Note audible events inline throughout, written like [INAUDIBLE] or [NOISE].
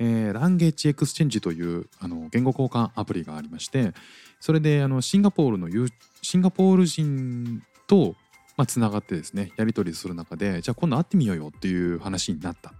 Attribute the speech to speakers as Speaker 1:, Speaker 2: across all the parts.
Speaker 1: えー language exchange というあの言語交換アプリがありましてそれであのシンガポールのユーシンガポール人とまあ、つながってですねやり取りする中でじゃあ今度会ってみようよっていう話になった。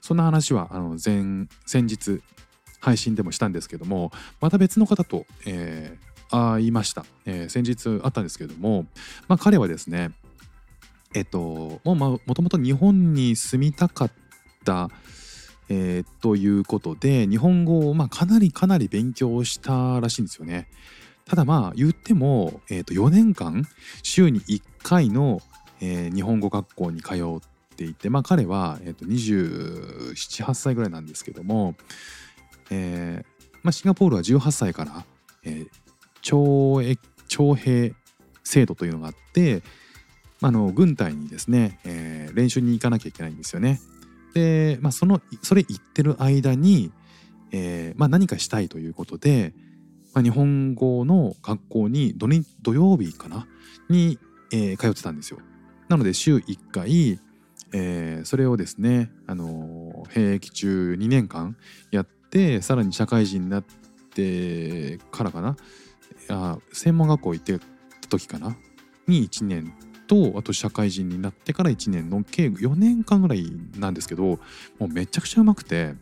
Speaker 1: そんな話はあの前先日配信でもしたんですけどもまた別の方と、えー会いました、えー先日会ったんですけども、まあ、彼はですねえっともうもともと日本に住みたかったえーということで日本語をまあかなりかなり勉強したらしいんですよね。ただまあ言っても、えー、と4年間週に1回の、えー日本語学校に通っていてまあ彼は、えー、と278歳ぐらいなんですけども、えーまあ、シンガポールは18歳から、えー徴徴兵制度というのがあって、あの軍隊にですね、えー練習に行かなきゃいけないんですよね。で、まあ、そのそれ行ってる間に、えーまあ、何かしたいということで、まあ、日本語の学校に土日土曜日かな？に、えー通ってたんですよ。なので週1回、えーそれをですね、あのー兵役中2年間やってさらに社会人になってからかな？あ専門学校行ってた時かな？に1年とあと社会人になってから1年の計4年間ぐらいなんですけどもうめちゃくちゃうまくて、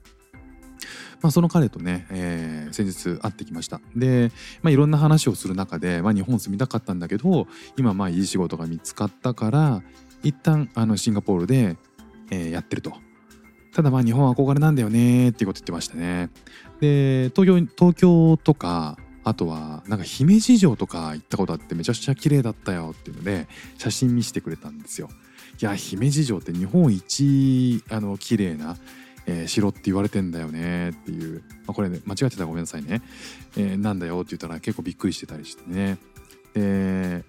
Speaker 1: まあ、その彼とね、えー先日会ってきましたで、まあ、いろんな話をする中で、まあ、日本住みたかったんだけど今まあいい仕事が見つかったから一旦あのシンガポールで、えーやってると。ただまあ日本は憧れなんだよねっていうこと言ってましたね。で東京東京とかあとはなんか姫路城とか行ったことあってめちゃくちゃ綺麗だったよっていうので写真見せてくれたんですよ。いや姫路城って日本一あの綺麗な、えー城って言われてんだよねっていう、まあ、これね間違ってたらごめんなさいね、えーなんだよって言ったら結構びっくりしてたりしてねで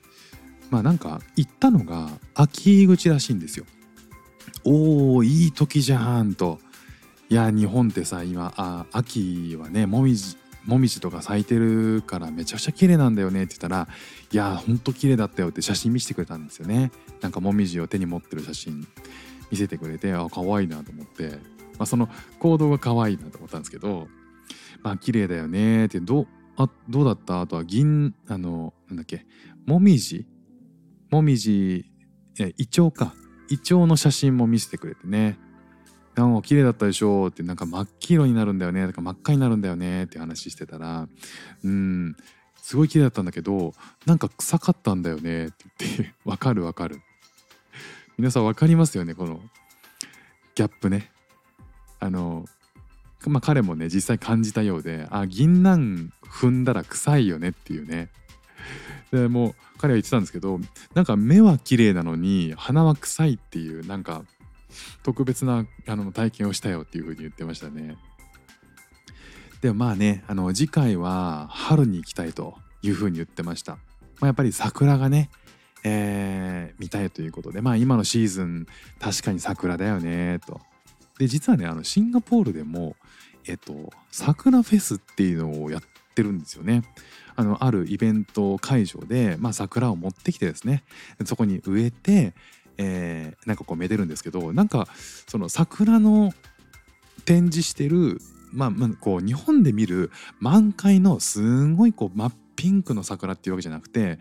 Speaker 1: まあなんか行ったのが秋口らしいんですよ。おーいい時じゃんといや日本ってさ今あ秋はねもみじもみじとか咲いてるからめちゃくちゃ綺麗なんだよねって言ったらいやほんと綺麗だったよって写真見せてくれたんですよね。なんかもみじを手に持ってる写真見せてくれてあ可愛いなと思って、まあ、その行動が可愛いなと思ったんですけどまあ綺麗だよねってどうあどうだった？あとは銀あのなんだっけ？もみじ？もみじえイチョウか。イチョウの写真も見せてくれてね。なんか綺麗だったでしょうってなんか真っ黄色になるんだよね。とか真っ赤になるんだよね。って話してたらうんすごい綺麗だったんだけどなんか臭かったんだよね。って言ってわかるわかる。皆さんわかりますよねこのギャップね。あのまあ彼もね実際感じたようであ銀杏踏んだら臭いよねっていうね。でもう彼は言ってたんですけどなんか目は綺麗なのに鼻は臭いっていうなんか特別なあの体験をしたよっていう風に言ってましたね。でもまあねあの次回は春に行きたいという風に言ってました。まあ、やっぱり桜がね、えー見たいということでまあ今のシーズン確かに桜だよねと。で実はねあのシンガポールでもえっと桜フェスっていうのをやってるんですよね。あのあるイベント会場で、まあ、桜を持ってきてですねそこに植えて、えーなんかこうめでるんですけどなんかその桜の展示してる、まあ、まあこう日本で見る満開のすんごいこう真っピンクの桜っていうわけじゃなくて、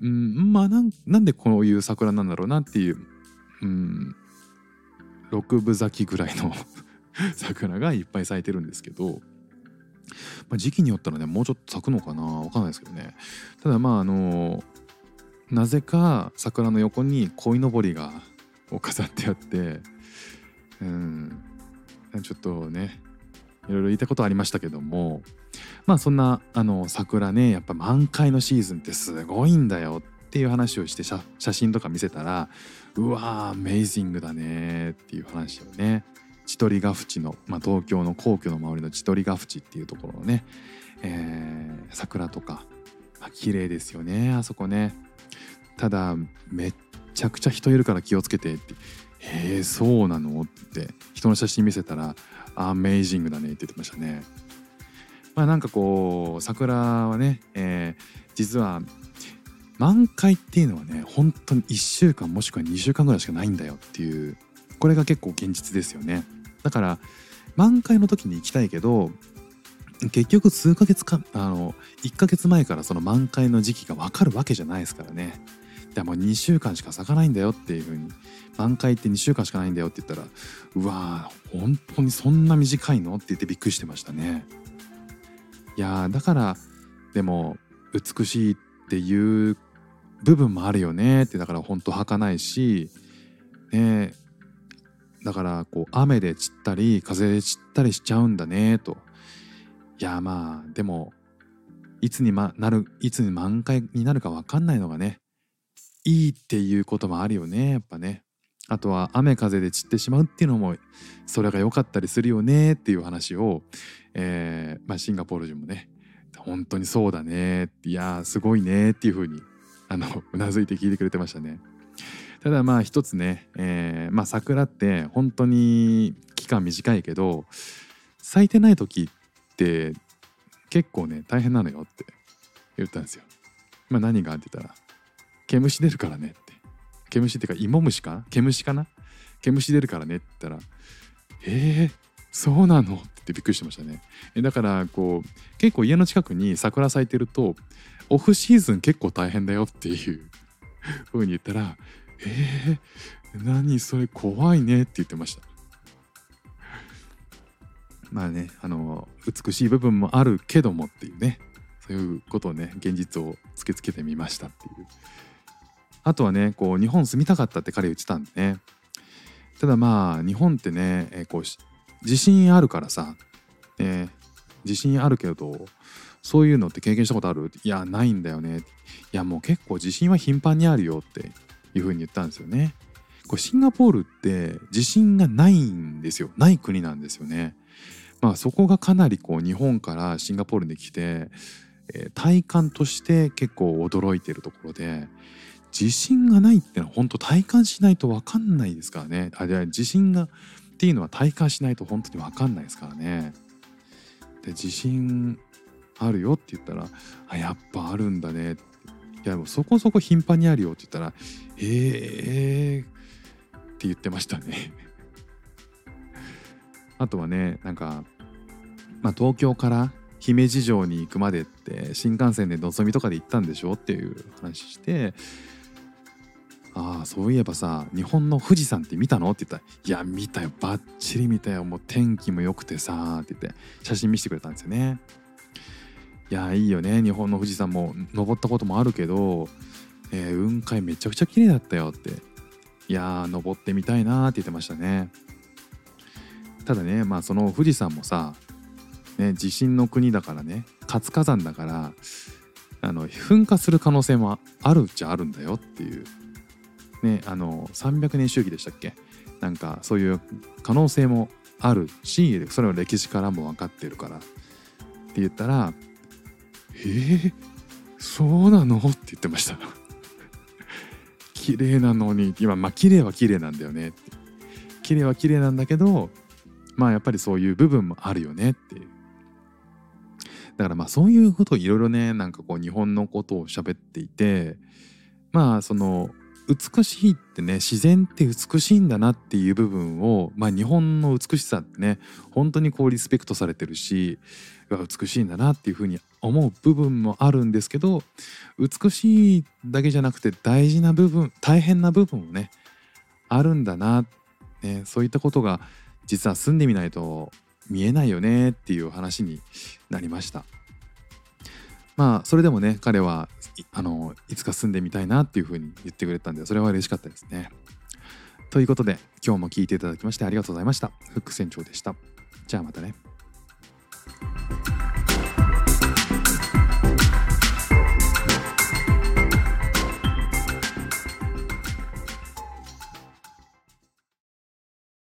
Speaker 1: うん、まあなんでこういう桜なんだろうなっていう、うん、六分咲きぐらいの [LAUGHS] 桜がいっぱい咲いてるんですけど、まあ、時期によったらねもうちょっと咲くのかなわかんないですけどね。ただまああのなぜか桜の横に鯉のぼりがを飾ってあってうん。ちょっとねいろいろ言いたことありましたけども。まあそんなあの桜ねやっぱ満開のシーズンってすごいんだよっていう話をして写真とか見せたらうわーアメイジングだねっていう話をね千鳥ヶ淵の、まあ、東京の皇居の周りの千鳥ヶ淵っていうところのね、えー桜とか、まあ、綺麗ですよねあそこねただめっちゃくちゃ人いるから気をつけてって「へえそうなの?」って人の写真見せたら「アメイジングだね」って言ってましたね。まあなんかこう桜はね、えー実は満開っていうのはね本当に1週間もしくは2週間ぐらいしかないんだよっていうこれが結構現実ですよねだから満開の時に行きたいけど結局数ヶ月かあの1ヶ月前からその満開の時期が分かるわけじゃないですからね。でも2週間しか咲かないんだよっていう風に。満開って2週間しかないんだよって言ったらうわー本当にそんな短いのって言ってびっくりしてましたね。いやだからでも美しいっていう部分もあるよねってだから本当儚いしねだからこう雨で散ったり風で散ったりしちゃうんだねと。いやまあでもいつに、ま、なるいつに満開になるか分かんないのがねいいっていうこともあるよねやっぱねあとは雨風で散ってしまうっていうのもそれが良かったりするよねっていう話を、えーまあ、シンガポール人もね本当にそうだねいやすごいねっていう風にあの [LAUGHS] うなずいて聞いてくれてましたね。ただまあ一つね、えーまあ、桜って本当に期間短いけど咲いてない時って結構ね大変なのよって言ったんですよ。まあ何がって言ったら「毛虫出るからね」って「毛虫っていうか芋虫か？な毛虫かな？毛虫出るからね」って言ったら「えー、そうなの?」ってってびっくりしてましたね。だからこう結構家の近くに桜咲いてるとオフシーズン結構大変だよっていう風に言ったら「えー、何それ怖いね」って言ってました。まあねあの美しい部分もあるけどもっていうね。そういうことをね現実を突きつけてみましたっていう。あとはねこう日本住みたかったって彼言ってたんでね。ただまあ日本ってね、えこう自信あるからさ、えー自信あるけどそういうのって経験したことある？いやないんだよね。いやもう結構自信は頻繁にあるよっていうふうに言ったんですよね。これシンガポールって自信がないんですよ。ない国なんですよね。まあそこがかなりこう日本からシンガポールに来て、えー体感として結構驚いてるところで自信がないってのは本当体感しないと分かんないですからね。あ自信がっていうのは体感しないと本当に分かんないですからね。で自信あるよって言ったらあやっぱあるんだね。いやもそこそこ頻繁にあるよって言ったらえーって言ってましたね。あとはねなんか、まあ、東京から姫路城に行くまでって新幹線でのぞみとかで行ったんでしょっていう話してああそういえばさ日本の富士山って見たのって言ったら「いや見たよバッチリ見たよもう天気も良くてさ」って言って写真見せてくれたんですよね。いやいいよね日本の富士山も登ったこともあるけど、えー雲海めちゃくちゃ綺麗だったよっていやー登ってみたいなーって言ってましたね。ただねまあその富士山もさ、ね、地震の国だからね活火山だからあの噴火する可能性もあるっちゃあるんだよっていう。ねあの300年周期でしたっけ？なんかそういう可能性もあるしそれは歴史からも分かってるからって言ったら「えー、そうなの?」って言ってました。[LAUGHS] 綺麗なのに今まあ綺麗は綺麗なんだよねって。綺麗は綺麗なんだけどまあやっぱりそういう部分もあるよねっていう。だからまあそういうことをいろいろねなんかこう日本のことを喋っていてまあその美しいってね自然って美しいんだなっていう部分をまあ日本の美しさってね本当にこうリスペクトされてるし美しいんだなっていうふうに思う部分もあるんですけど美しいだけじゃなくて大事な部分大変な部分もねあるんだな、ね、そういったことが実は住んでみないと見えないよねっていう話になりました。まあそれでもね彼はいあのいつか住んでみたいなっていうふうに言ってくれたんでそれは嬉しかったですね。ということで今日も聞いていただきましてありがとうございました。フック船長でした。じゃあまたね。